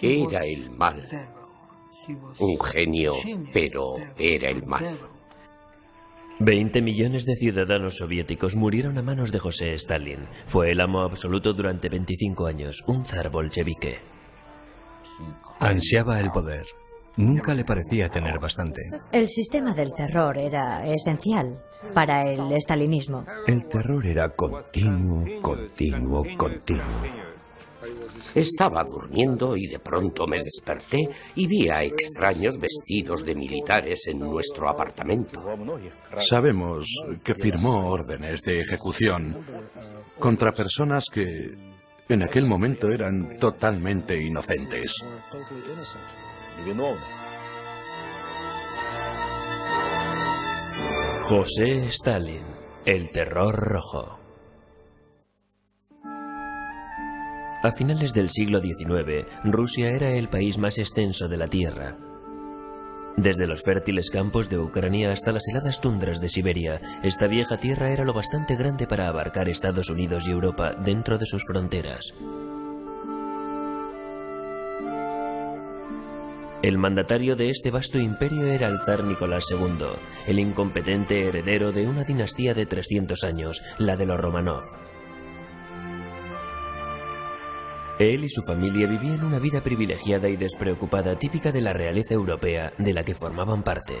Era el mal. Un genio, pero era el mal. 20 millones de ciudadanos soviéticos murieron a manos de José Stalin. Fue el amo absoluto durante 25 años, un zar bolchevique. Ansiaba el poder. Nunca le parecía tener bastante. El sistema del terror era esencial para el estalinismo. El terror era continuo, continuo, continuo. Estaba durmiendo y de pronto me desperté y vi a extraños vestidos de militares en nuestro apartamento. Sabemos que firmó órdenes de ejecución contra personas que en aquel momento eran totalmente inocentes. José Stalin, el terror rojo. A finales del siglo XIX, Rusia era el país más extenso de la Tierra. Desde los fértiles campos de Ucrania hasta las heladas tundras de Siberia, esta vieja tierra era lo bastante grande para abarcar Estados Unidos y Europa dentro de sus fronteras. El mandatario de este vasto imperio era el zar Nicolás II, el incompetente heredero de una dinastía de 300 años, la de los Romanov. Él y su familia vivían una vida privilegiada y despreocupada típica de la realeza europea de la que formaban parte.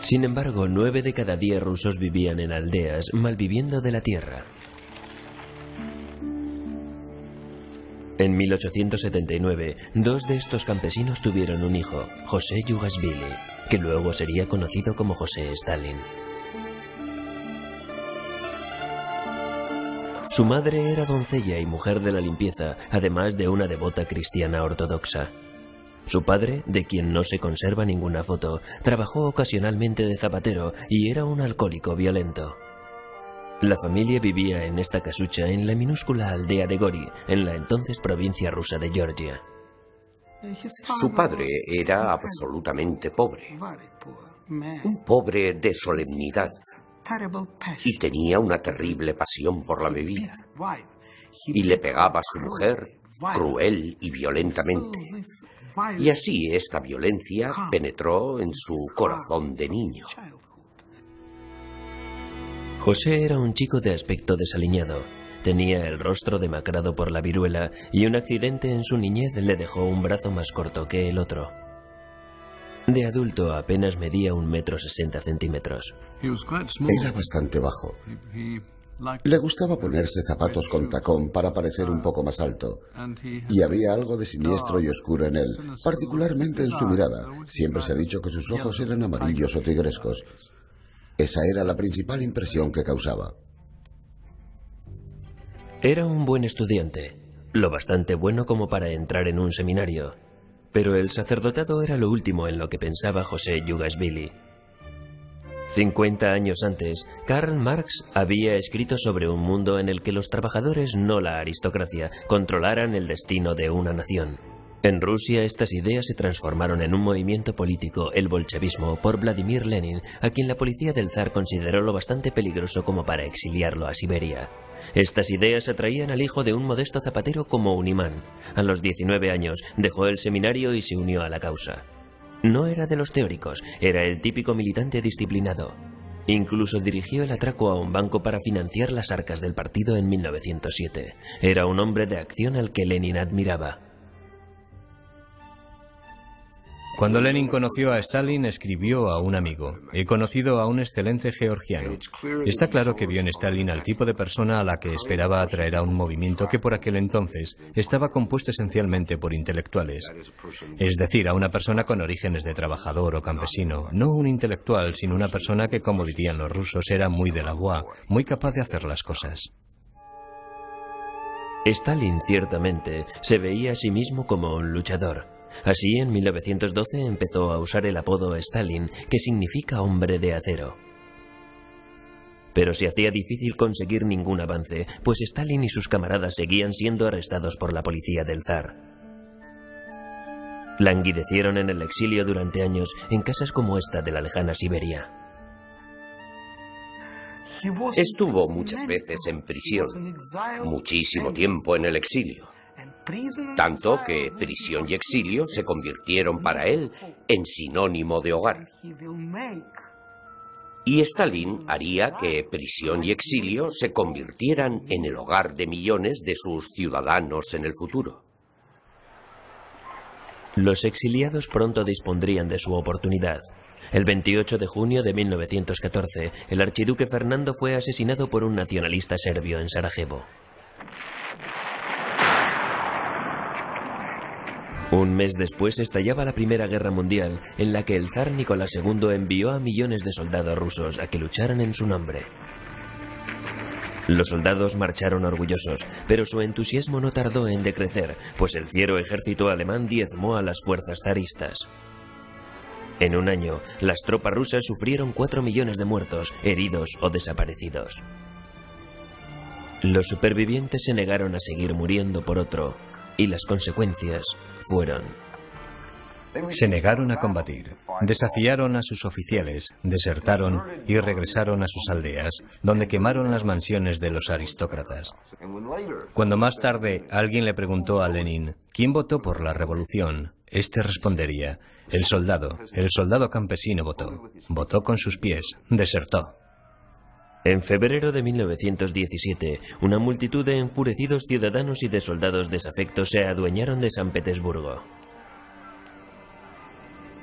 Sin embargo, nueve de cada diez rusos vivían en aldeas, malviviendo de la tierra. En 1879, dos de estos campesinos tuvieron un hijo, José Yugasvili, que luego sería conocido como José Stalin. Su madre era doncella y mujer de la limpieza, además de una devota cristiana ortodoxa. Su padre, de quien no se conserva ninguna foto, trabajó ocasionalmente de zapatero y era un alcohólico violento. La familia vivía en esta casucha en la minúscula aldea de Gori, en la entonces provincia rusa de Georgia. Su padre era absolutamente pobre, un pobre de solemnidad, y tenía una terrible pasión por la bebida. Y le pegaba a su mujer cruel y violentamente. Y así esta violencia penetró en su corazón de niño. José era un chico de aspecto desaliñado. Tenía el rostro demacrado por la viruela y un accidente en su niñez le dejó un brazo más corto que el otro. De adulto apenas medía un metro sesenta centímetros. Era bastante bajo. Le gustaba ponerse zapatos con tacón para parecer un poco más alto. Y había algo de siniestro y oscuro en él, particularmente en su mirada. Siempre se ha dicho que sus ojos eran amarillos o tigrescos. Esa era la principal impresión que causaba. Era un buen estudiante, lo bastante bueno como para entrar en un seminario, pero el sacerdotado era lo último en lo que pensaba José Yugasvili. 50 años antes, Karl Marx había escrito sobre un mundo en el que los trabajadores, no la aristocracia, controlaran el destino de una nación. En Rusia estas ideas se transformaron en un movimiento político, el bolchevismo, por Vladimir Lenin, a quien la policía del zar consideró lo bastante peligroso como para exiliarlo a Siberia. Estas ideas atraían al hijo de un modesto zapatero como un imán. A los 19 años dejó el seminario y se unió a la causa. No era de los teóricos, era el típico militante disciplinado. Incluso dirigió el atraco a un banco para financiar las arcas del partido en 1907. Era un hombre de acción al que Lenin admiraba. Cuando Lenin conoció a Stalin, escribió a un amigo, he conocido a un excelente georgiano. Está claro que vio en Stalin al tipo de persona a la que esperaba atraer a un movimiento que por aquel entonces estaba compuesto esencialmente por intelectuales. Es decir, a una persona con orígenes de trabajador o campesino, no un intelectual, sino una persona que, como dirían los rusos, era muy de la muy capaz de hacer las cosas. Stalin ciertamente se veía a sí mismo como un luchador. Así, en 1912 empezó a usar el apodo Stalin, que significa hombre de acero. Pero se hacía difícil conseguir ningún avance, pues Stalin y sus camaradas seguían siendo arrestados por la policía del zar. Languidecieron en el exilio durante años en casas como esta de la lejana Siberia. Estuvo muchas veces en prisión, muchísimo tiempo en el exilio, tanto que prisión y exilio se convirtieron para él en sinónimo de hogar. Y Stalin haría que prisión y exilio se convirtieran en el hogar de millones de sus ciudadanos en el futuro. Los exiliados pronto dispondrían de su oportunidad. El 28 de junio de 1914, el archiduque Fernando fue asesinado por un nacionalista serbio en Sarajevo. Un mes después estallaba la Primera Guerra Mundial, en la que el zar Nicolás II envió a millones de soldados rusos a que lucharan en su nombre. Los soldados marcharon orgullosos, pero su entusiasmo no tardó en decrecer, pues el fiero ejército alemán diezmó a las fuerzas zaristas. En un año, las tropas rusas sufrieron cuatro millones de muertos, heridos o desaparecidos. Los supervivientes se negaron a seguir muriendo por otro, y las consecuencias fueron se negaron a combatir, desafiaron a sus oficiales, desertaron y regresaron a sus aldeas, donde quemaron las mansiones de los aristócratas. Cuando más tarde alguien le preguntó a Lenin quién votó por la revolución, este respondería, el soldado, el soldado campesino votó, votó con sus pies, desertó. En febrero de 1917, una multitud de enfurecidos ciudadanos y de soldados desafectos se adueñaron de San Petersburgo.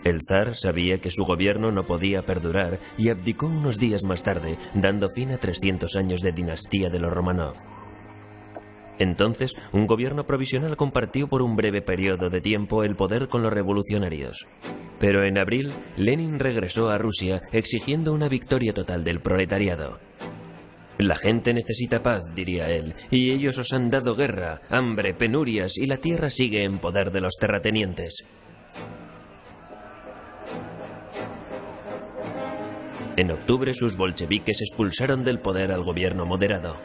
El zar sabía que su gobierno no podía perdurar y abdicó unos días más tarde, dando fin a 300 años de dinastía de los Romanov. Entonces, un gobierno provisional compartió por un breve periodo de tiempo el poder con los revolucionarios. Pero en abril, Lenin regresó a Rusia exigiendo una victoria total del proletariado. La gente necesita paz, diría él, y ellos os han dado guerra, hambre, penurias, y la tierra sigue en poder de los terratenientes. En octubre sus bolcheviques expulsaron del poder al gobierno moderado.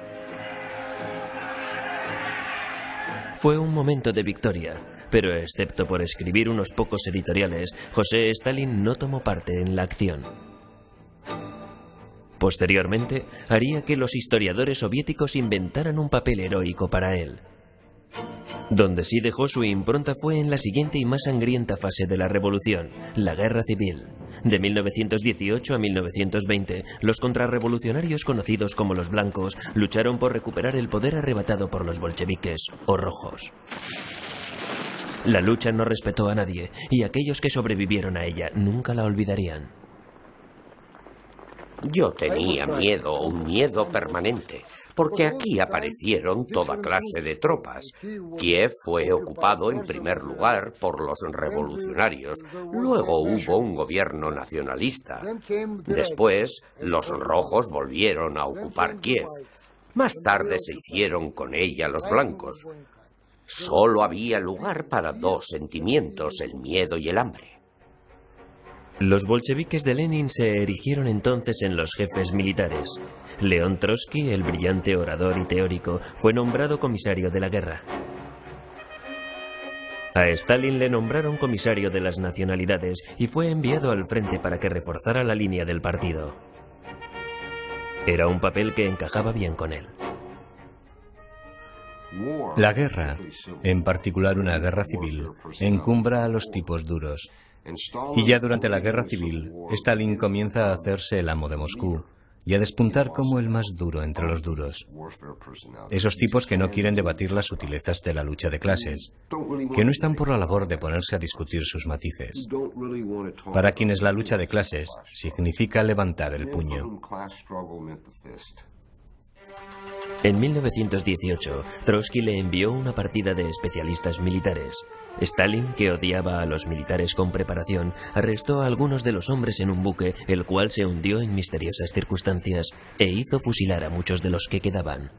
Fue un momento de victoria, pero excepto por escribir unos pocos editoriales, José Stalin no tomó parte en la acción. Posteriormente, haría que los historiadores soviéticos inventaran un papel heroico para él. Donde sí dejó su impronta fue en la siguiente y más sangrienta fase de la revolución, la guerra civil. De 1918 a 1920, los contrarrevolucionarios conocidos como los blancos lucharon por recuperar el poder arrebatado por los bolcheviques o rojos. La lucha no respetó a nadie y aquellos que sobrevivieron a ella nunca la olvidarían. Yo tenía miedo, un miedo permanente, porque aquí aparecieron toda clase de tropas. Kiev fue ocupado en primer lugar por los revolucionarios, luego hubo un gobierno nacionalista. Después, los rojos volvieron a ocupar Kiev. Más tarde se hicieron con ella los blancos. Solo había lugar para dos sentimientos, el miedo y el hambre. Los bolcheviques de Lenin se erigieron entonces en los jefes militares. León Trotsky, el brillante orador y teórico, fue nombrado comisario de la guerra. A Stalin le nombraron comisario de las nacionalidades y fue enviado al frente para que reforzara la línea del partido. Era un papel que encajaba bien con él. La guerra, en particular una guerra civil, encumbra a los tipos duros. Y ya durante la guerra civil, Stalin comienza a hacerse el amo de Moscú y a despuntar como el más duro entre los duros. Esos tipos que no quieren debatir las sutilezas de la lucha de clases, que no están por la labor de ponerse a discutir sus matices. Para quienes la lucha de clases significa levantar el puño. En 1918, Trotsky le envió una partida de especialistas militares. Stalin, que odiaba a los militares con preparación, arrestó a algunos de los hombres en un buque, el cual se hundió en misteriosas circunstancias, e hizo fusilar a muchos de los que quedaban.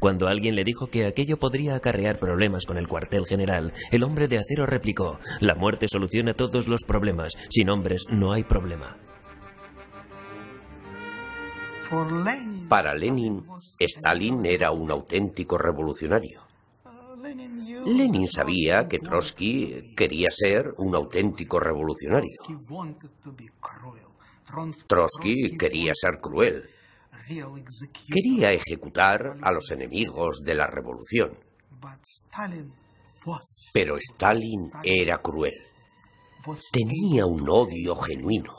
Cuando alguien le dijo que aquello podría acarrear problemas con el cuartel general, el hombre de acero replicó, la muerte soluciona todos los problemas, sin hombres no hay problema. Para Lenin, Stalin era un auténtico revolucionario. Lenin sabía que Trotsky quería ser un auténtico revolucionario. Trotsky quería ser cruel. Quería ejecutar a los enemigos de la revolución. Pero Stalin era cruel. Tenía un odio genuino.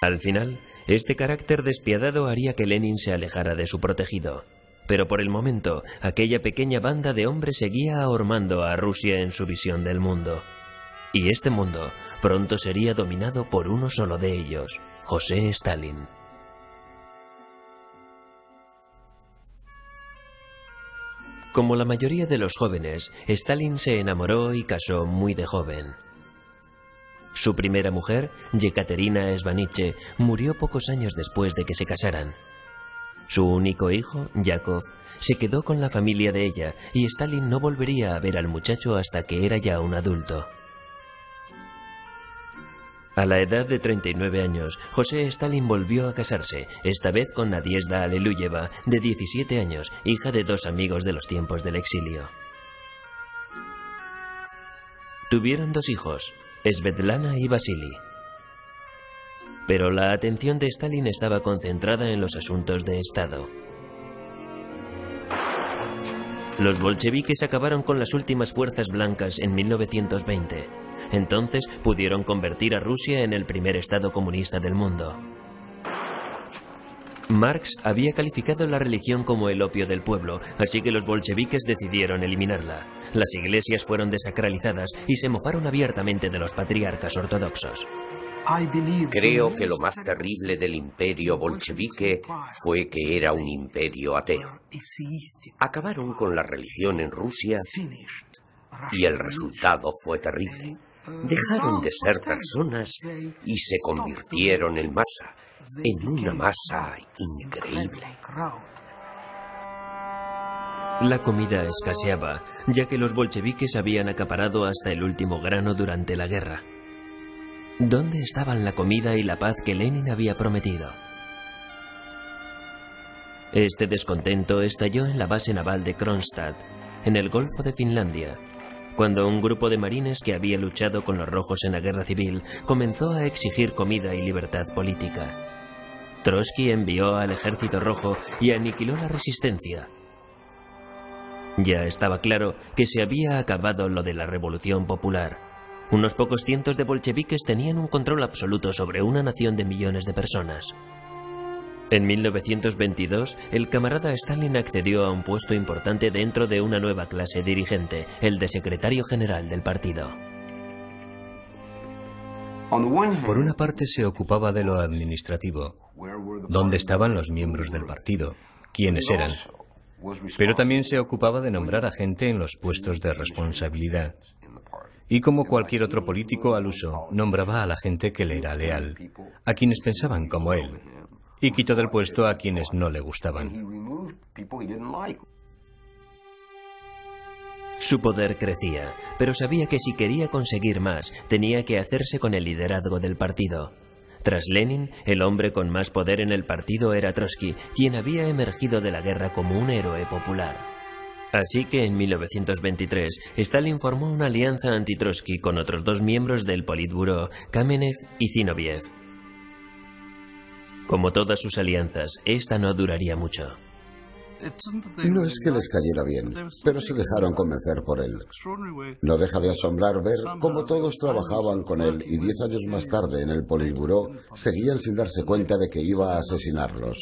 Al final, este carácter despiadado haría que Lenin se alejara de su protegido. Pero por el momento, aquella pequeña banda de hombres seguía ahormando a Rusia en su visión del mundo. Y este mundo pronto sería dominado por uno solo de ellos, José Stalin. Como la mayoría de los jóvenes, Stalin se enamoró y casó muy de joven. Su primera mujer, Yekaterina Svaniche, murió pocos años después de que se casaran. Su único hijo, Yakov, se quedó con la familia de ella y Stalin no volvería a ver al muchacho hasta que era ya un adulto. A la edad de 39 años, José Stalin volvió a casarse, esta vez con Nadiezda Aleluyeva, de 17 años, hija de dos amigos de los tiempos del exilio. Tuvieron dos hijos, Svetlana y Vasily. Pero la atención de Stalin estaba concentrada en los asuntos de Estado. Los bolcheviques acabaron con las últimas fuerzas blancas en 1920. Entonces pudieron convertir a Rusia en el primer Estado comunista del mundo. Marx había calificado la religión como el opio del pueblo, así que los bolcheviques decidieron eliminarla. Las iglesias fueron desacralizadas y se mofaron abiertamente de los patriarcas ortodoxos. Creo que lo más terrible del imperio bolchevique fue que era un imperio ateo. Acabaron con la religión en Rusia y el resultado fue terrible. Dejaron de ser personas y se convirtieron en masa, en una masa increíble. La comida escaseaba, ya que los bolcheviques habían acaparado hasta el último grano durante la guerra. ¿Dónde estaban la comida y la paz que Lenin había prometido? Este descontento estalló en la base naval de Kronstadt, en el Golfo de Finlandia, cuando un grupo de marines que había luchado con los rojos en la guerra civil comenzó a exigir comida y libertad política. Trotsky envió al ejército rojo y aniquiló la resistencia. Ya estaba claro que se había acabado lo de la revolución popular. Unos pocos cientos de bolcheviques tenían un control absoluto sobre una nación de millones de personas. En 1922, el camarada Stalin accedió a un puesto importante dentro de una nueva clase dirigente, el de secretario general del partido. Por una parte se ocupaba de lo administrativo, dónde estaban los miembros del partido, quiénes eran, pero también se ocupaba de nombrar a gente en los puestos de responsabilidad. Y como cualquier otro político al uso, nombraba a la gente que le era leal, a quienes pensaban como él, y quitó del puesto a quienes no le gustaban. Su poder crecía, pero sabía que si quería conseguir más, tenía que hacerse con el liderazgo del partido. Tras Lenin, el hombre con más poder en el partido era Trotsky, quien había emergido de la guerra como un héroe popular. Así que en 1923, Stalin formó una alianza anti-Trotsky con otros dos miembros del Politburo, Kamenev y Zinoviev. Como todas sus alianzas, esta no duraría mucho. No es que les cayera bien, pero se dejaron convencer por él. No deja de asombrar ver cómo todos trabajaban con él y diez años más tarde en el Politburó seguían sin darse cuenta de que iba a asesinarlos.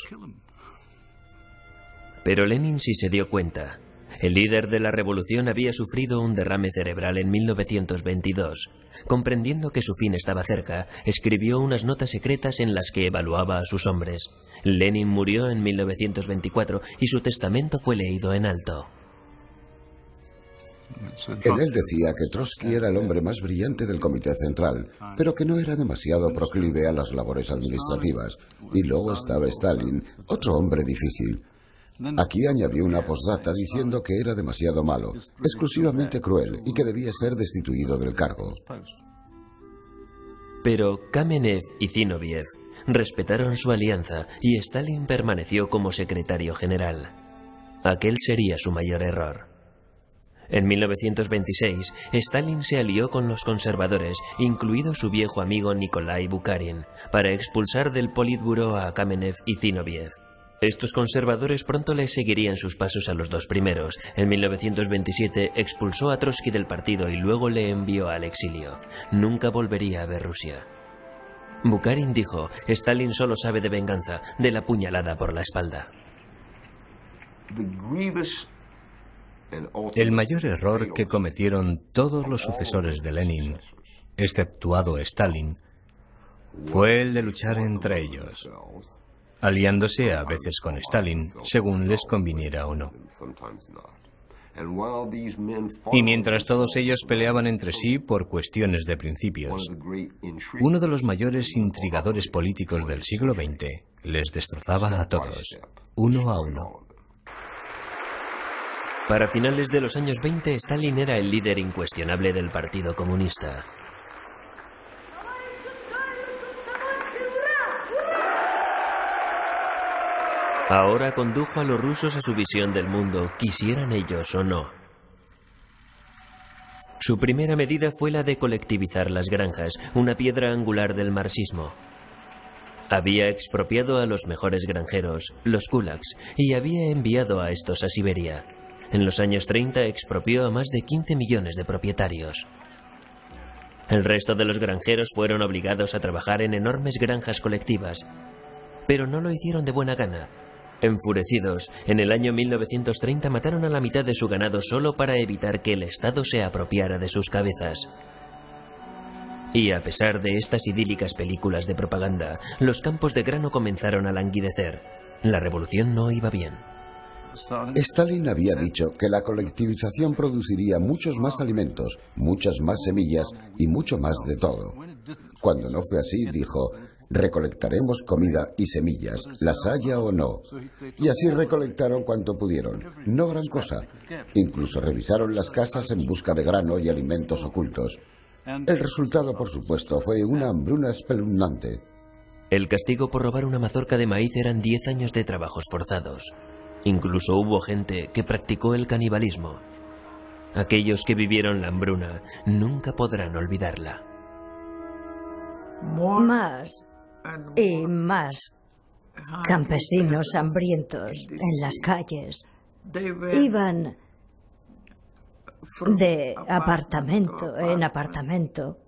Pero Lenin sí se dio cuenta. El líder de la revolución había sufrido un derrame cerebral en 1922. Comprendiendo que su fin estaba cerca, escribió unas notas secretas en las que evaluaba a sus hombres. Lenin murió en 1924 y su testamento fue leído en alto. En él decía que Trotsky era el hombre más brillante del Comité Central, pero que no era demasiado proclive a las labores administrativas. Y luego estaba Stalin, otro hombre difícil. Aquí añadió una postdata diciendo que era demasiado malo, exclusivamente cruel y que debía ser destituido del cargo. Pero Kamenev y Zinoviev respetaron su alianza y Stalin permaneció como secretario general. Aquel sería su mayor error. En 1926, Stalin se alió con los conservadores, incluido su viejo amigo Nikolai Bukharin, para expulsar del Politburo a Kamenev y Zinoviev. Estos conservadores pronto le seguirían sus pasos a los dos primeros. En 1927 expulsó a Trotsky del partido y luego le envió al exilio. Nunca volvería a ver Rusia. Bukharin dijo, Stalin solo sabe de venganza, de la puñalada por la espalda. El mayor error que cometieron todos los sucesores de Lenin, exceptuado Stalin, fue el de luchar entre ellos aliándose a veces con Stalin, según les conviniera o no. Y mientras todos ellos peleaban entre sí por cuestiones de principios, uno de los mayores intrigadores políticos del siglo XX les destrozaba a todos, uno a uno. Para finales de los años 20, Stalin era el líder incuestionable del Partido Comunista. Ahora condujo a los rusos a su visión del mundo, quisieran ellos o no. Su primera medida fue la de colectivizar las granjas, una piedra angular del marxismo. Había expropiado a los mejores granjeros, los kulaks, y había enviado a estos a Siberia. En los años 30 expropió a más de 15 millones de propietarios. El resto de los granjeros fueron obligados a trabajar en enormes granjas colectivas, pero no lo hicieron de buena gana. Enfurecidos, en el año 1930 mataron a la mitad de su ganado solo para evitar que el Estado se apropiara de sus cabezas. Y a pesar de estas idílicas películas de propaganda, los campos de grano comenzaron a languidecer. La revolución no iba bien. Stalin había dicho que la colectivización produciría muchos más alimentos, muchas más semillas y mucho más de todo. Cuando no fue así, dijo, recolectaremos comida y semillas, las haya o no. Y así recolectaron cuanto pudieron, no gran cosa. Incluso revisaron las casas en busca de grano y alimentos ocultos. El resultado, por supuesto, fue una hambruna espeluznante. El castigo por robar una mazorca de maíz eran 10 años de trabajos forzados. Incluso hubo gente que practicó el canibalismo. Aquellos que vivieron la hambruna nunca podrán olvidarla. Más y más campesinos hambrientos en las calles. Iban de apartamento en apartamento,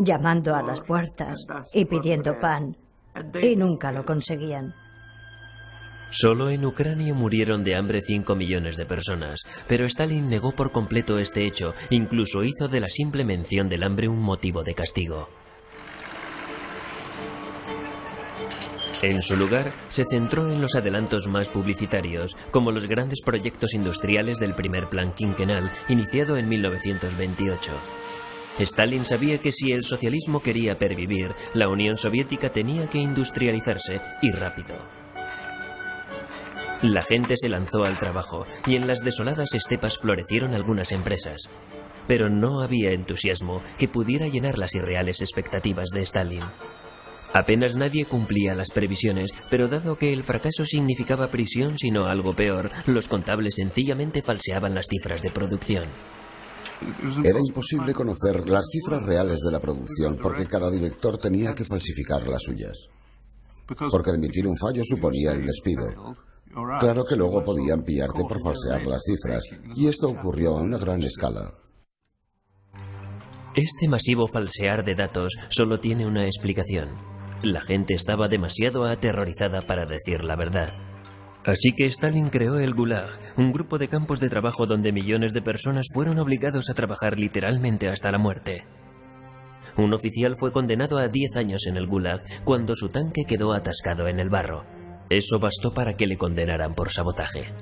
llamando a las puertas y pidiendo pan, y nunca lo conseguían. Solo en Ucrania murieron de hambre 5 millones de personas, pero Stalin negó por completo este hecho, incluso hizo de la simple mención del hambre un motivo de castigo. En su lugar, se centró en los adelantos más publicitarios, como los grandes proyectos industriales del primer plan quinquenal, iniciado en 1928. Stalin sabía que si el socialismo quería pervivir, la Unión Soviética tenía que industrializarse y rápido. La gente se lanzó al trabajo y en las desoladas estepas florecieron algunas empresas. Pero no había entusiasmo que pudiera llenar las irreales expectativas de Stalin. Apenas nadie cumplía las previsiones, pero dado que el fracaso significaba prisión, sino algo peor, los contables sencillamente falseaban las cifras de producción. Era imposible conocer las cifras reales de la producción porque cada director tenía que falsificar las suyas. Porque admitir un fallo suponía el despido. Claro que luego podían pillarte por falsear las cifras, y esto ocurrió a una gran escala. Este masivo falsear de datos solo tiene una explicación. La gente estaba demasiado aterrorizada para decir la verdad. Así que Stalin creó el Gulag, un grupo de campos de trabajo donde millones de personas fueron obligados a trabajar literalmente hasta la muerte. Un oficial fue condenado a 10 años en el Gulag cuando su tanque quedó atascado en el barro. Eso bastó para que le condenaran por sabotaje.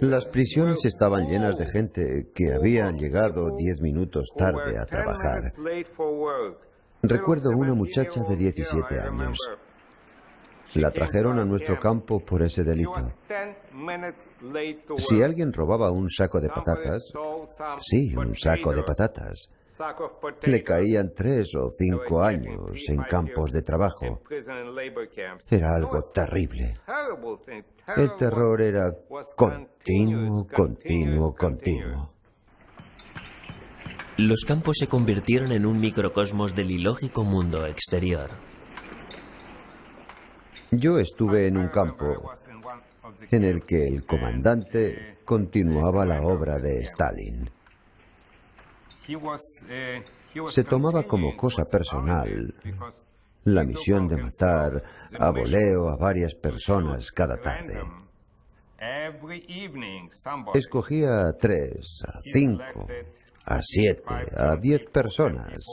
Las prisiones estaban llenas de gente que había llegado 10 minutos tarde a trabajar. Recuerdo una muchacha de 17 años. La trajeron a nuestro campo por ese delito. Si alguien robaba un saco de patatas, sí, un saco de patatas, le caían tres o cinco años en campos de trabajo. Era algo terrible. El terror era continuo, continuo, continuo. Los campos se convirtieron en un microcosmos del ilógico mundo exterior. Yo estuve en un campo en el que el comandante continuaba la obra de Stalin. Se tomaba como cosa personal la misión de matar a voleo a varias personas cada tarde. Escogía a tres, a cinco, a siete, a diez personas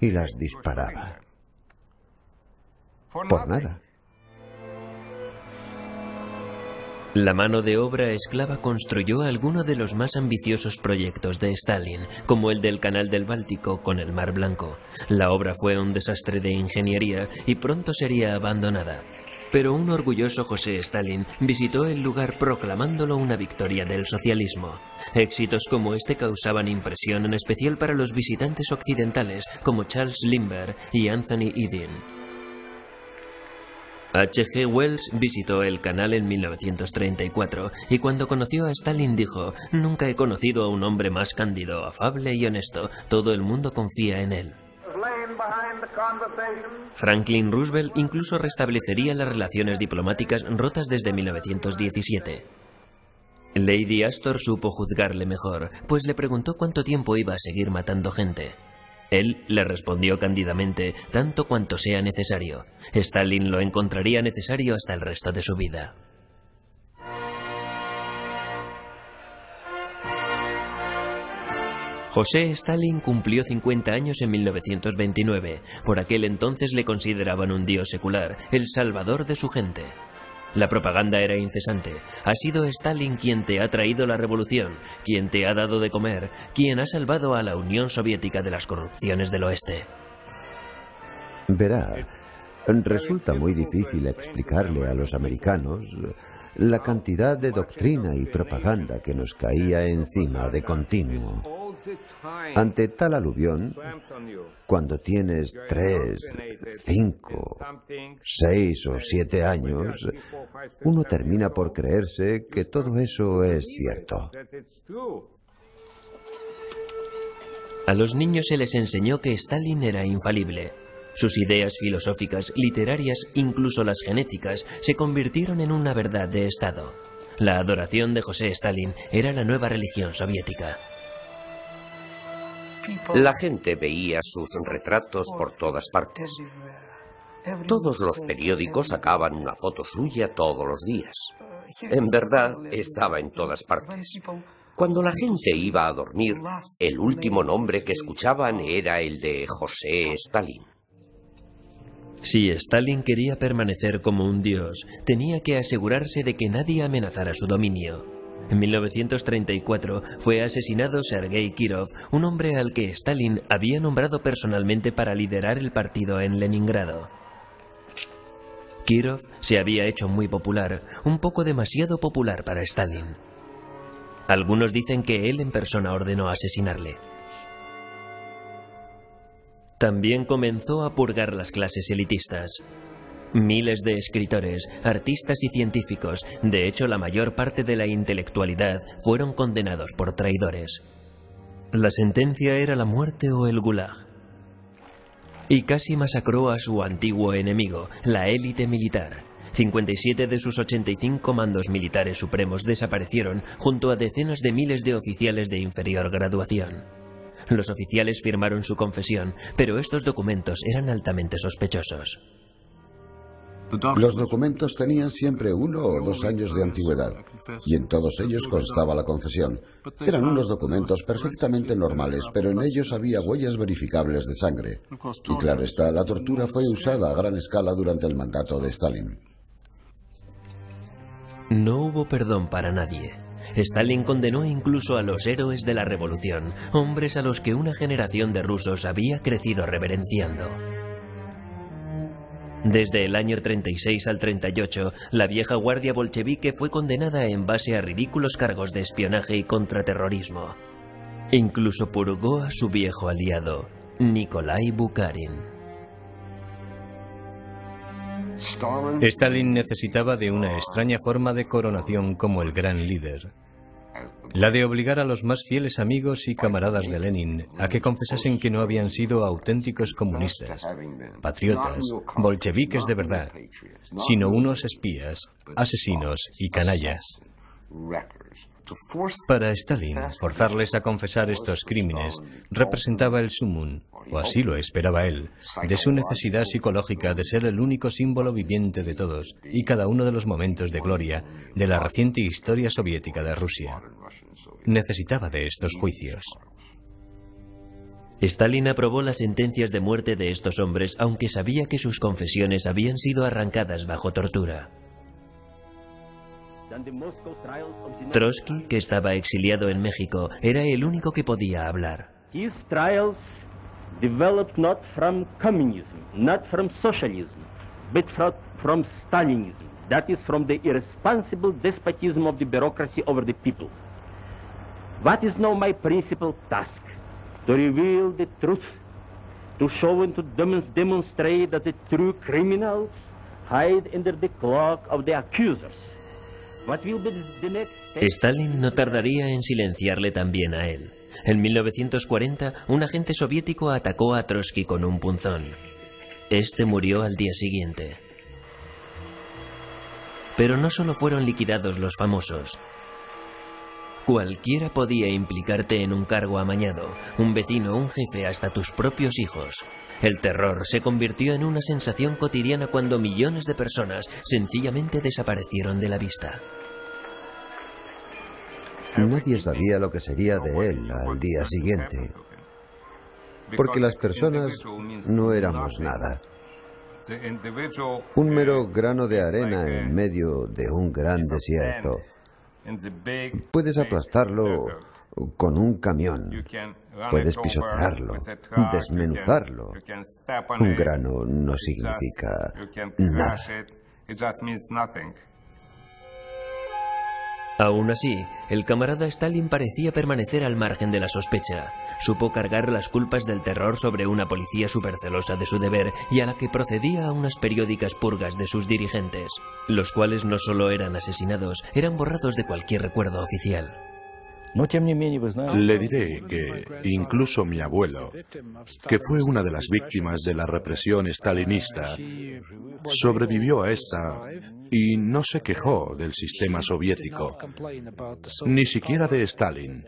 y las disparaba. Por nada. La mano de obra esclava construyó alguno de los más ambiciosos proyectos de Stalin, como el del Canal del Báltico con el Mar Blanco. La obra fue un desastre de ingeniería y pronto sería abandonada. Pero un orgulloso José Stalin visitó el lugar proclamándolo una victoria del socialismo. Éxitos como este causaban impresión en especial para los visitantes occidentales como Charles Lindbergh y Anthony Eden. H.G. Wells visitó el canal en 1934 y cuando conoció a Stalin dijo, Nunca he conocido a un hombre más cándido, afable y honesto. Todo el mundo confía en él. Franklin Roosevelt incluso restablecería las relaciones diplomáticas rotas desde 1917. Lady Astor supo juzgarle mejor, pues le preguntó cuánto tiempo iba a seguir matando gente. Él le respondió cándidamente, tanto cuanto sea necesario. Stalin lo encontraría necesario hasta el resto de su vida. José Stalin cumplió 50 años en 1929. Por aquel entonces le consideraban un dios secular, el salvador de su gente. La propaganda era incesante. Ha sido Stalin quien te ha traído la revolución, quien te ha dado de comer, quien ha salvado a la Unión Soviética de las corrupciones del oeste. Verá, resulta muy difícil explicarle a los americanos la cantidad de doctrina y propaganda que nos caía encima de continuo. Ante tal aluvión, cuando tienes tres, cinco, seis o siete años, uno termina por creerse que todo eso es cierto. A los niños se les enseñó que Stalin era infalible. Sus ideas filosóficas, literarias, incluso las genéticas, se convirtieron en una verdad de Estado. La adoración de José Stalin era la nueva religión soviética. La gente veía sus retratos por todas partes. Todos los periódicos sacaban una foto suya todos los días. En verdad, estaba en todas partes. Cuando la gente iba a dormir, el último nombre que escuchaban era el de José Stalin. Si Stalin quería permanecer como un dios, tenía que asegurarse de que nadie amenazara su dominio. En 1934 fue asesinado Sergei Kirov, un hombre al que Stalin había nombrado personalmente para liderar el partido en Leningrado. Kirov se había hecho muy popular, un poco demasiado popular para Stalin. Algunos dicen que él en persona ordenó asesinarle. También comenzó a purgar las clases elitistas. Miles de escritores, artistas y científicos, de hecho la mayor parte de la intelectualidad, fueron condenados por traidores. La sentencia era la muerte o el gulag. Y casi masacró a su antiguo enemigo, la élite militar. 57 de sus 85 mandos militares supremos desaparecieron junto a decenas de miles de oficiales de inferior graduación. Los oficiales firmaron su confesión, pero estos documentos eran altamente sospechosos. Los documentos tenían siempre uno o dos años de antigüedad y en todos ellos constaba la confesión. Eran unos documentos perfectamente normales, pero en ellos había huellas verificables de sangre. Y claro está, la tortura fue usada a gran escala durante el mandato de Stalin. No hubo perdón para nadie. Stalin condenó incluso a los héroes de la revolución, hombres a los que una generación de rusos había crecido reverenciando. Desde el año 36 al 38, la vieja guardia bolchevique fue condenada en base a ridículos cargos de espionaje y contraterrorismo. Incluso purgó a su viejo aliado, Nikolai Bukharin. Stalin necesitaba de una extraña forma de coronación como el gran líder. La de obligar a los más fieles amigos y camaradas de Lenin a que confesasen que no habían sido auténticos comunistas, patriotas, bolcheviques de verdad, sino unos espías, asesinos y canallas. Para Stalin, forzarles a confesar estos crímenes representaba el sumum, o así lo esperaba él, de su necesidad psicológica de ser el único símbolo viviente de todos y cada uno de los momentos de gloria de la reciente historia soviética de Rusia. Necesitaba de estos juicios. Stalin aprobó las sentencias de muerte de estos hombres aunque sabía que sus confesiones habían sido arrancadas bajo tortura. Trotsky, que estaba exiliado en México, era el único que podía hablar. His trials developed not from communism, not from socialism, but from Stalinism. That is from the irresponsible despotism of the bureaucracy over the people. What is now my principal task? To reveal the truth, to show and to demonstrate that the true criminals hide under the cloak of the accusers. Stalin no tardaría en silenciarle también a él. En 1940, un agente soviético atacó a Trotsky con un punzón. Este murió al día siguiente. Pero no solo fueron liquidados los famosos. Cualquiera podía implicarte en un cargo amañado, un vecino, un jefe, hasta tus propios hijos. El terror se convirtió en una sensación cotidiana cuando millones de personas sencillamente desaparecieron de la vista. Nadie sabía lo que sería de él al día siguiente, porque las personas no éramos nada. Un mero grano de arena en medio de un gran desierto. Puedes aplastarlo con un camión. Puedes pisotearlo, desmenuzarlo. Un grano no significa nada. Aún así, el camarada Stalin parecía permanecer al margen de la sospecha. Supo cargar las culpas del terror sobre una policía supercelosa de su deber y a la que procedía a unas periódicas purgas de sus dirigentes, los cuales no solo eran asesinados, eran borrados de cualquier recuerdo oficial. Le diré que incluso mi abuelo, que fue una de las víctimas de la represión stalinista, sobrevivió a esta y no se quejó del sistema soviético, ni siquiera de Stalin.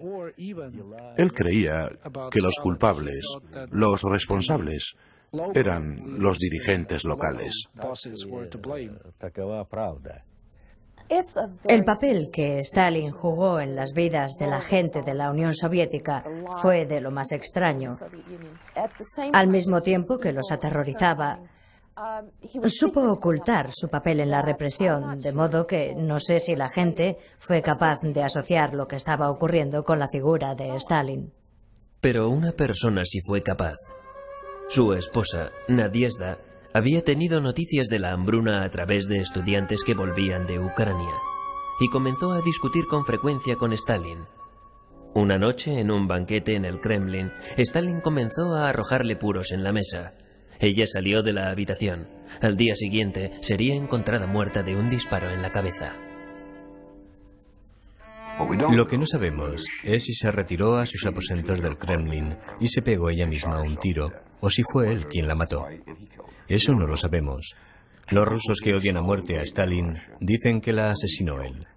Él creía que los culpables, los responsables, eran los dirigentes locales. El papel que Stalin jugó en las vidas de la gente de la Unión Soviética fue de lo más extraño. Al mismo tiempo que los aterrorizaba, supo ocultar su papel en la represión, de modo que no sé si la gente fue capaz de asociar lo que estaba ocurriendo con la figura de Stalin. Pero una persona sí fue capaz. Su esposa, Nadiezda, había tenido noticias de la hambruna a través de estudiantes que volvían de Ucrania y comenzó a discutir con frecuencia con Stalin. Una noche, en un banquete en el Kremlin, Stalin comenzó a arrojarle puros en la mesa. Ella salió de la habitación. Al día siguiente sería encontrada muerta de un disparo en la cabeza. Lo que no sabemos es si se retiró a sus aposentos del Kremlin y se pegó ella misma un tiro, o si fue él quien la mató. Eso no lo sabemos. Los rusos que odian a muerte a Stalin dicen que la asesinó él.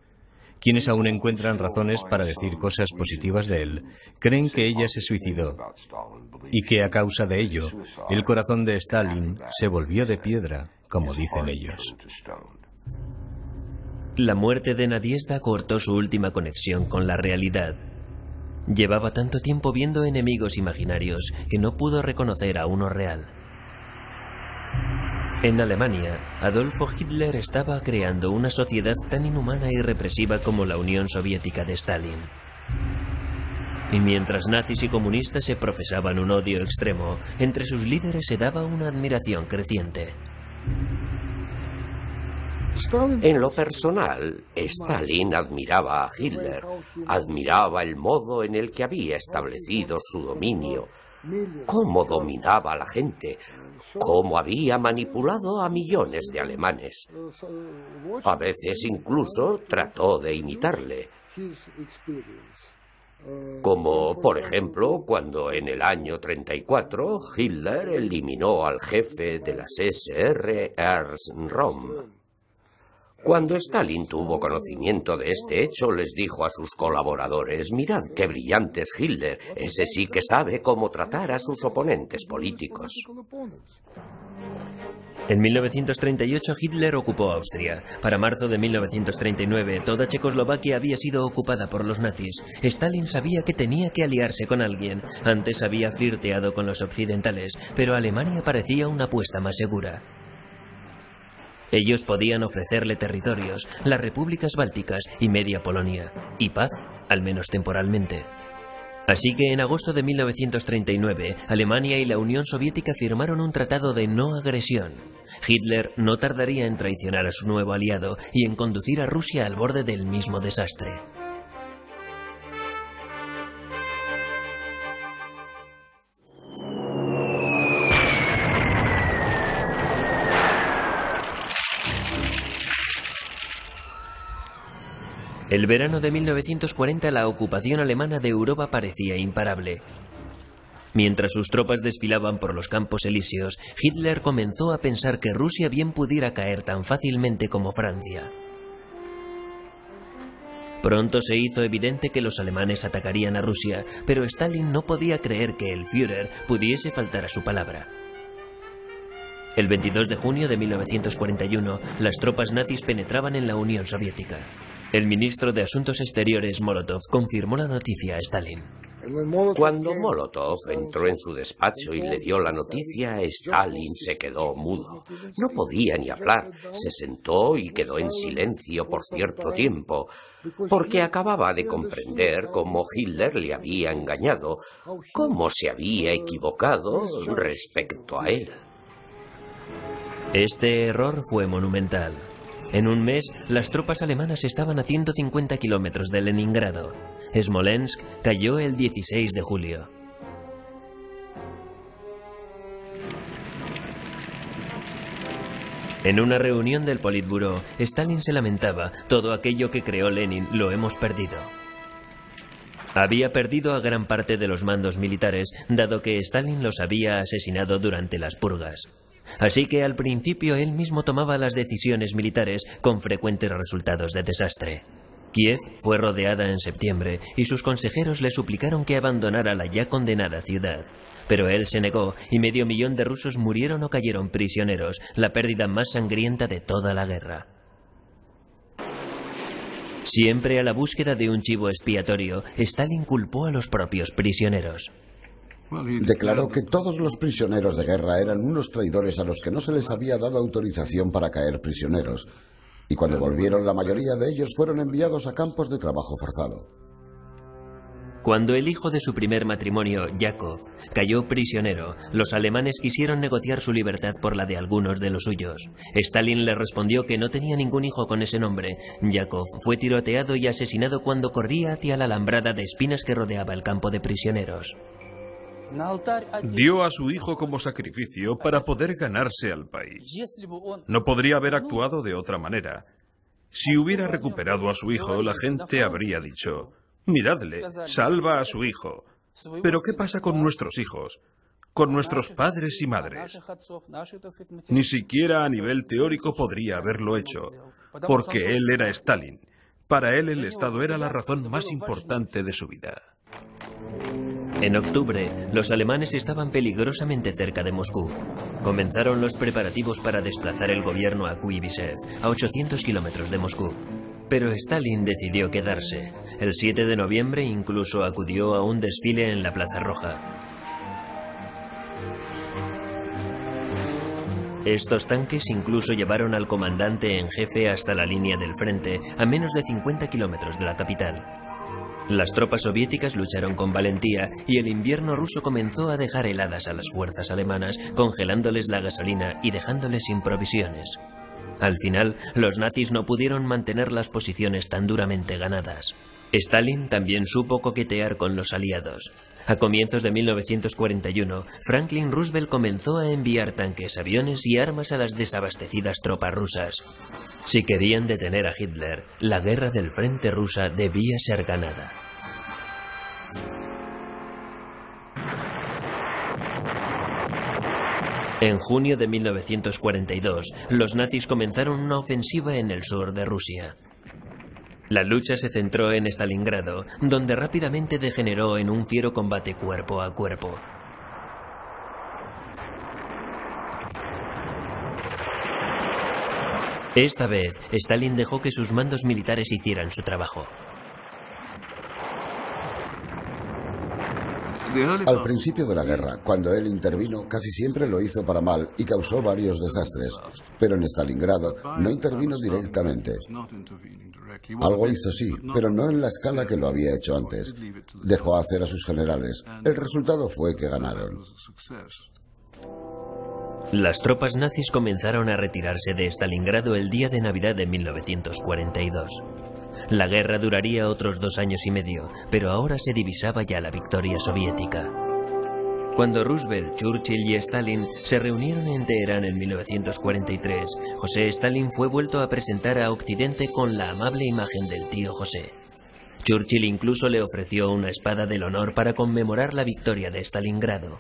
Quienes aún encuentran razones para decir cosas positivas de él, creen que ella se suicidó y que a causa de ello, el corazón de Stalin se volvió de piedra, como dicen ellos. La muerte de Nadiezda cortó su última conexión con la realidad. Llevaba tanto tiempo viendo enemigos imaginarios que no pudo reconocer a uno real. En Alemania, Adolfo Hitler estaba creando una sociedad tan inhumana y represiva como la Unión Soviética de Stalin. Y mientras nazis y comunistas se profesaban un odio extremo, entre sus líderes se daba una admiración creciente. En lo personal, Stalin admiraba a Hitler, admiraba el modo en el que había establecido su dominio, cómo dominaba a la gente, cómo había manipulado a millones de alemanes. A veces incluso trató de imitarle. Como, por ejemplo, cuando en el año 34 Hitler eliminó al jefe de las SR Ernst Röhm. Cuando Stalin tuvo conocimiento de este hecho, les dijo a sus colaboradores, mirad qué brillante es Hitler, ese sí que sabe cómo tratar a sus oponentes políticos. En 1938 Hitler ocupó Austria. Para marzo de 1939 toda Checoslovaquia había sido ocupada por los nazis. Stalin sabía que tenía que aliarse con alguien. Antes había flirteado con los occidentales, pero Alemania parecía una apuesta más segura. Ellos podían ofrecerle territorios, las repúblicas bálticas y media Polonia, y paz, al menos temporalmente. Así que en agosto de 1939, Alemania y la Unión Soviética firmaron un tratado de no agresión. Hitler no tardaría en traicionar a su nuevo aliado y en conducir a Rusia al borde del mismo desastre. El verano de 1940 la ocupación alemana de Europa parecía imparable. Mientras sus tropas desfilaban por los campos elíseos, Hitler comenzó a pensar que Rusia bien pudiera caer tan fácilmente como Francia. Pronto se hizo evidente que los alemanes atacarían a Rusia, pero Stalin no podía creer que el Führer pudiese faltar a su palabra. El 22 de junio de 1941, las tropas nazis penetraban en la Unión Soviética. El ministro de Asuntos Exteriores, Molotov, confirmó la noticia a Stalin. Cuando Molotov entró en su despacho y le dio la noticia, Stalin se quedó mudo. No podía ni hablar. Se sentó y quedó en silencio por cierto tiempo, porque acababa de comprender cómo Hitler le había engañado, cómo se había equivocado respecto a él. Este error fue monumental. En un mes, las tropas alemanas estaban a 150 kilómetros de Leningrado. Smolensk cayó el 16 de julio. En una reunión del Politburo, Stalin se lamentaba, todo aquello que creó Lenin lo hemos perdido. Había perdido a gran parte de los mandos militares, dado que Stalin los había asesinado durante las purgas. Así que al principio él mismo tomaba las decisiones militares con frecuentes resultados de desastre. Kiev fue rodeada en septiembre y sus consejeros le suplicaron que abandonara la ya condenada ciudad. Pero él se negó y medio millón de rusos murieron o cayeron prisioneros, la pérdida más sangrienta de toda la guerra. Siempre a la búsqueda de un chivo expiatorio, Stalin culpó a los propios prisioneros. Declaró que todos los prisioneros de guerra eran unos traidores a los que no se les había dado autorización para caer prisioneros. Y cuando volvieron, la mayoría de ellos fueron enviados a campos de trabajo forzado. Cuando el hijo de su primer matrimonio, Yakov, cayó prisionero, los alemanes quisieron negociar su libertad por la de algunos de los suyos. Stalin le respondió que no tenía ningún hijo con ese nombre. Yakov fue tiroteado y asesinado cuando corría hacia la alambrada de espinas que rodeaba el campo de prisioneros. Dio a su hijo como sacrificio para poder ganarse al país. No podría haber actuado de otra manera. Si hubiera recuperado a su hijo, la gente habría dicho, miradle, salva a su hijo. Pero ¿qué pasa con nuestros hijos? Con nuestros padres y madres. Ni siquiera a nivel teórico podría haberlo hecho, porque él era Stalin. Para él el Estado era la razón más importante de su vida. En octubre, los alemanes estaban peligrosamente cerca de Moscú. Comenzaron los preparativos para desplazar el gobierno a Kuibysev, a 800 kilómetros de Moscú. Pero Stalin decidió quedarse. El 7 de noviembre incluso acudió a un desfile en la Plaza Roja. Estos tanques incluso llevaron al comandante en jefe hasta la línea del frente, a menos de 50 kilómetros de la capital. Las tropas soviéticas lucharon con valentía y el invierno ruso comenzó a dejar heladas a las fuerzas alemanas, congelándoles la gasolina y dejándoles sin provisiones. Al final, los nazis no pudieron mantener las posiciones tan duramente ganadas. Stalin también supo coquetear con los aliados. A comienzos de 1941, Franklin Roosevelt comenzó a enviar tanques, aviones y armas a las desabastecidas tropas rusas. Si querían detener a Hitler, la guerra del frente rusa debía ser ganada. En junio de 1942, los nazis comenzaron una ofensiva en el sur de Rusia. La lucha se centró en Stalingrado, donde rápidamente degeneró en un fiero combate cuerpo a cuerpo. Esta vez, Stalin dejó que sus mandos militares hicieran su trabajo. Al principio de la guerra, cuando él intervino, casi siempre lo hizo para mal y causó varios desastres. Pero en Stalingrado no intervino directamente. Algo hizo sí, pero no en la escala que lo había hecho antes. Dejó hacer a sus generales. El resultado fue que ganaron. Las tropas nazis comenzaron a retirarse de Stalingrado el día de Navidad de 1942. La guerra duraría otros dos años y medio, pero ahora se divisaba ya la victoria soviética. Cuando Roosevelt, Churchill y Stalin se reunieron en Teherán en 1943, José Stalin fue vuelto a presentar a Occidente con la amable imagen del tío José. Churchill incluso le ofreció una espada del honor para conmemorar la victoria de Stalingrado.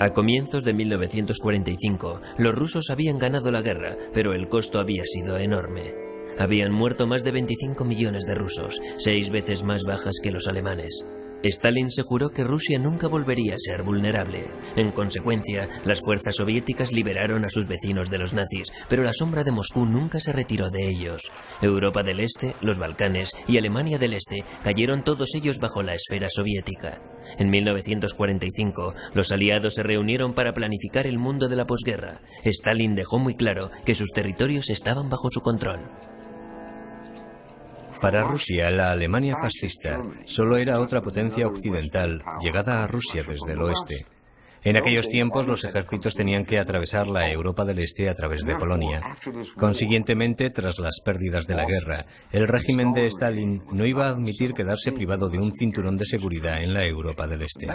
A comienzos de 1945, los rusos habían ganado la guerra, pero el costo había sido enorme. Habían muerto más de 25 millones de rusos, seis veces más bajas que los alemanes. Stalin se juró que Rusia nunca volvería a ser vulnerable. En consecuencia, las fuerzas soviéticas liberaron a sus vecinos de los nazis, pero la sombra de Moscú nunca se retiró de ellos. Europa del Este, los Balcanes y Alemania del Este cayeron todos ellos bajo la esfera soviética. En 1945, los aliados se reunieron para planificar el mundo de la posguerra. Stalin dejó muy claro que sus territorios estaban bajo su control. Para Rusia, la Alemania fascista solo era otra potencia occidental llegada a Rusia desde el oeste. En aquellos tiempos los ejércitos tenían que atravesar la Europa del Este a través de Polonia. Consiguientemente, tras las pérdidas de la guerra, el régimen de Stalin no iba a admitir quedarse privado de un cinturón de seguridad en la Europa del Este.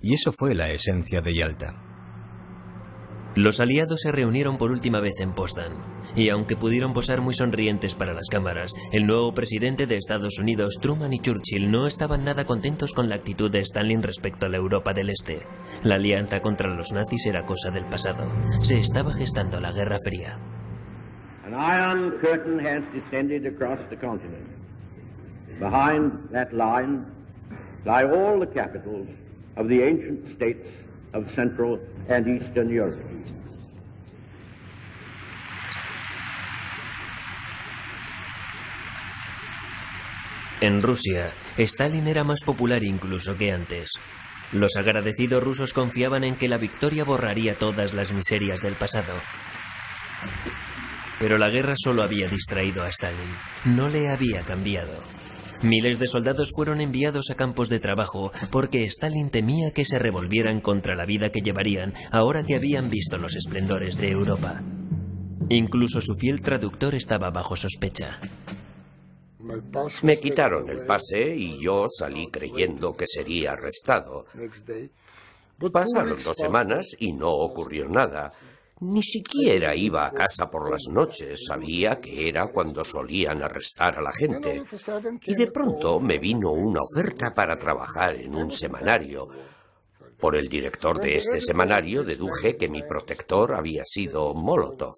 Y eso fue la esencia de Yalta. Los aliados se reunieron por última vez en Potsdam, y aunque pudieron posar muy sonrientes para las cámaras, el nuevo presidente de Estados Unidos, Truman y Churchill, no estaban nada contentos con la actitud de Stalin respecto a la Europa del Este. La alianza contra los nazis era cosa del pasado. Se estaba gestando la Guerra Fría. An iron curtain has descended across the continent. Behind that line lie all the capitals of the ancient states of Central and Eastern Europe. En Rusia, Stalin era más popular incluso que antes. Los agradecidos rusos confiaban en que la victoria borraría todas las miserias del pasado. Pero la guerra solo había distraído a Stalin, no le había cambiado. Miles de soldados fueron enviados a campos de trabajo porque Stalin temía que se revolvieran contra la vida que llevarían ahora que habían visto los esplendores de Europa. Incluso su fiel traductor estaba bajo sospecha. Me quitaron el pase y yo salí creyendo que sería arrestado. Pasaron dos semanas y no ocurrió nada. Ni siquiera iba a casa por las noches, sabía que era cuando solían arrestar a la gente. Y de pronto me vino una oferta para trabajar en un semanario. Por el director de este semanario deduje que mi protector había sido Molotov.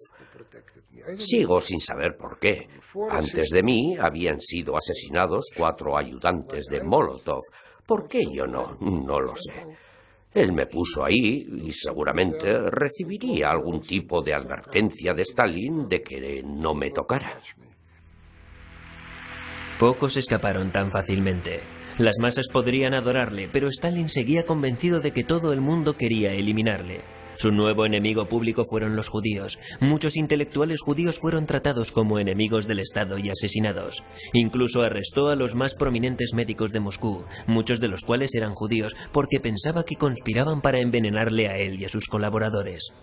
Sigo sin saber por qué. Antes de mí habían sido asesinados cuatro ayudantes de Molotov. ¿Por qué yo no? No lo sé. Él me puso ahí y seguramente recibiría algún tipo de advertencia de Stalin de que no me tocara. Pocos escaparon tan fácilmente. Las masas podrían adorarle, pero Stalin seguía convencido de que todo el mundo quería eliminarle. Su nuevo enemigo público fueron los judíos. Muchos intelectuales judíos fueron tratados como enemigos del Estado y asesinados. Incluso arrestó a los más prominentes médicos de Moscú, muchos de los cuales eran judíos, porque pensaba que conspiraban para envenenarle a él y a sus colaboradores.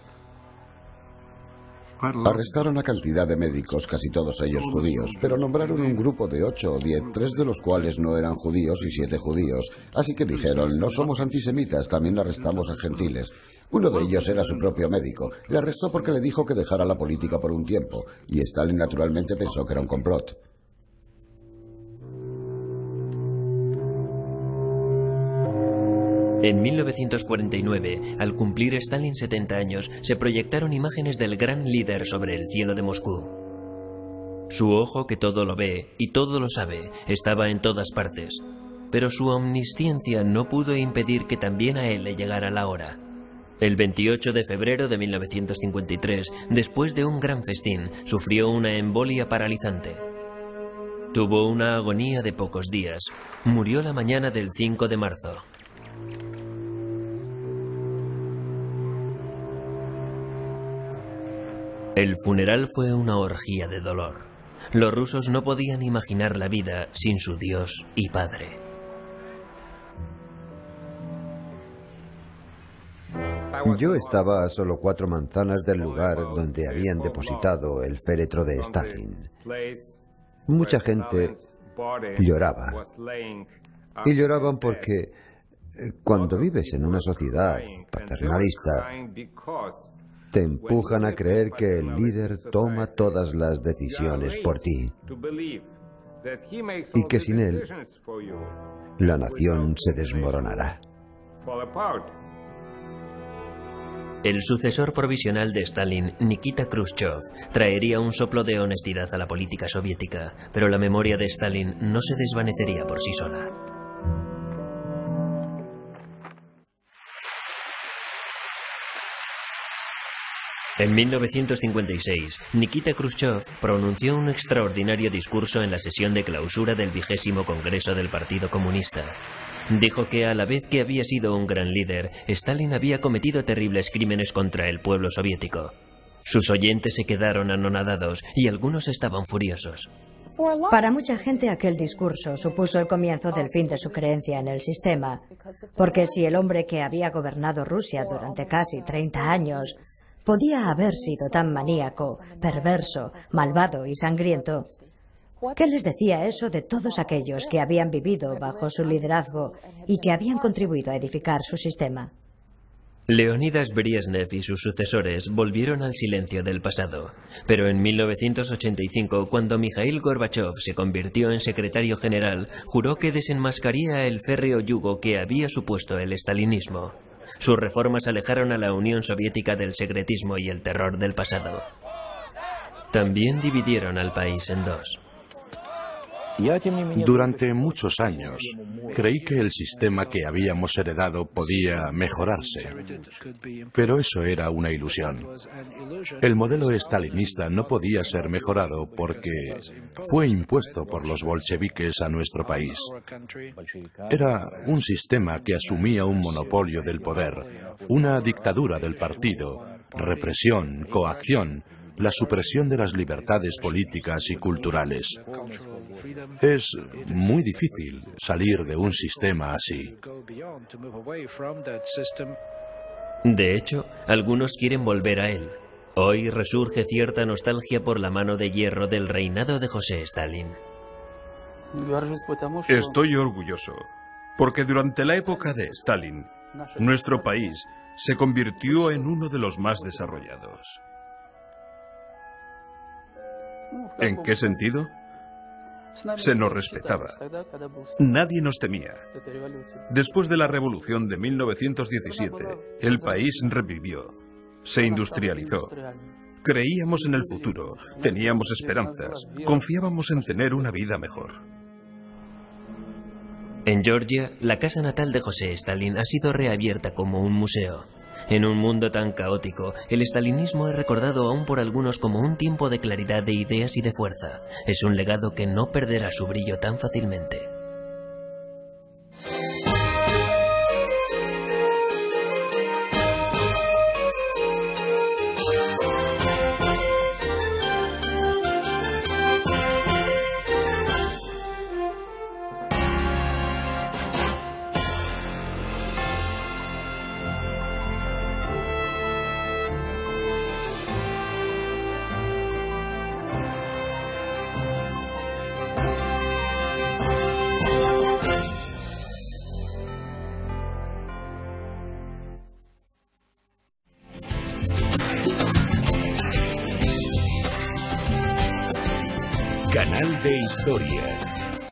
Arrestaron a cantidad de médicos, casi todos ellos judíos, pero nombraron un grupo de ocho o diez, tres de los cuales no eran judíos y siete judíos. Así que dijeron, no somos antisemitas, también arrestamos a gentiles. Uno de ellos era su propio médico. Le arrestó porque le dijo que dejara la política por un tiempo, y Stalin naturalmente pensó que era un complot. En 1949, al cumplir Stalin 70 años, se proyectaron imágenes del gran líder sobre el cielo de Moscú. Su ojo que todo lo ve y todo lo sabe estaba en todas partes, pero su omnisciencia no pudo impedir que también a él le llegara la hora. El 28 de febrero de 1953, después de un gran festín, sufrió una embolia paralizante. Tuvo una agonía de pocos días. Murió la mañana del 5 de marzo. El funeral fue una orgía de dolor. Los rusos no podían imaginar la vida sin su Dios y Padre. Yo estaba a solo cuatro manzanas del lugar donde habían depositado el féretro de Stalin. Mucha gente lloraba. Y lloraban porque eh, cuando vives en una sociedad paternalista, te empujan a creer que el líder toma todas las decisiones por ti y que sin él la nación se desmoronará. El sucesor provisional de Stalin, Nikita Khrushchev, traería un soplo de honestidad a la política soviética, pero la memoria de Stalin no se desvanecería por sí sola. En 1956, Nikita Khrushchev pronunció un extraordinario discurso en la sesión de clausura del vigésimo Congreso del Partido Comunista. Dijo que a la vez que había sido un gran líder, Stalin había cometido terribles crímenes contra el pueblo soviético. Sus oyentes se quedaron anonadados y algunos estaban furiosos. Para mucha gente aquel discurso supuso el comienzo del fin de su creencia en el sistema, porque si el hombre que había gobernado Rusia durante casi 30 años podía haber sido tan maníaco, perverso, malvado y sangriento? ¿Qué les decía eso de todos aquellos que habían vivido bajo su liderazgo y que habían contribuido a edificar su sistema? Leonidas Brezhnev y sus sucesores volvieron al silencio del pasado, pero en 1985, cuando Mikhail Gorbachev se convirtió en secretario general, juró que desenmascaría el férreo yugo que había supuesto el estalinismo. Sus reformas alejaron a la Unión Soviética del secretismo y el terror del pasado. También dividieron al país en dos. Durante muchos años creí que el sistema que habíamos heredado podía mejorarse, pero eso era una ilusión. El modelo estalinista no podía ser mejorado porque fue impuesto por los bolcheviques a nuestro país. Era un sistema que asumía un monopolio del poder, una dictadura del partido, represión, coacción, la supresión de las libertades políticas y culturales. Es muy difícil salir de un sistema así. De hecho, algunos quieren volver a él. Hoy resurge cierta nostalgia por la mano de hierro del reinado de José Stalin. Estoy orgulloso, porque durante la época de Stalin, nuestro país se convirtió en uno de los más desarrollados. ¿En qué sentido? Se nos respetaba. Nadie nos temía. Después de la revolución de 1917, el país revivió, se industrializó. Creíamos en el futuro, teníamos esperanzas, confiábamos en tener una vida mejor. En Georgia, la casa natal de José Stalin ha sido reabierta como un museo. En un mundo tan caótico, el estalinismo es recordado aún por algunos como un tiempo de claridad de ideas y de fuerza. Es un legado que no perderá su brillo tan fácilmente.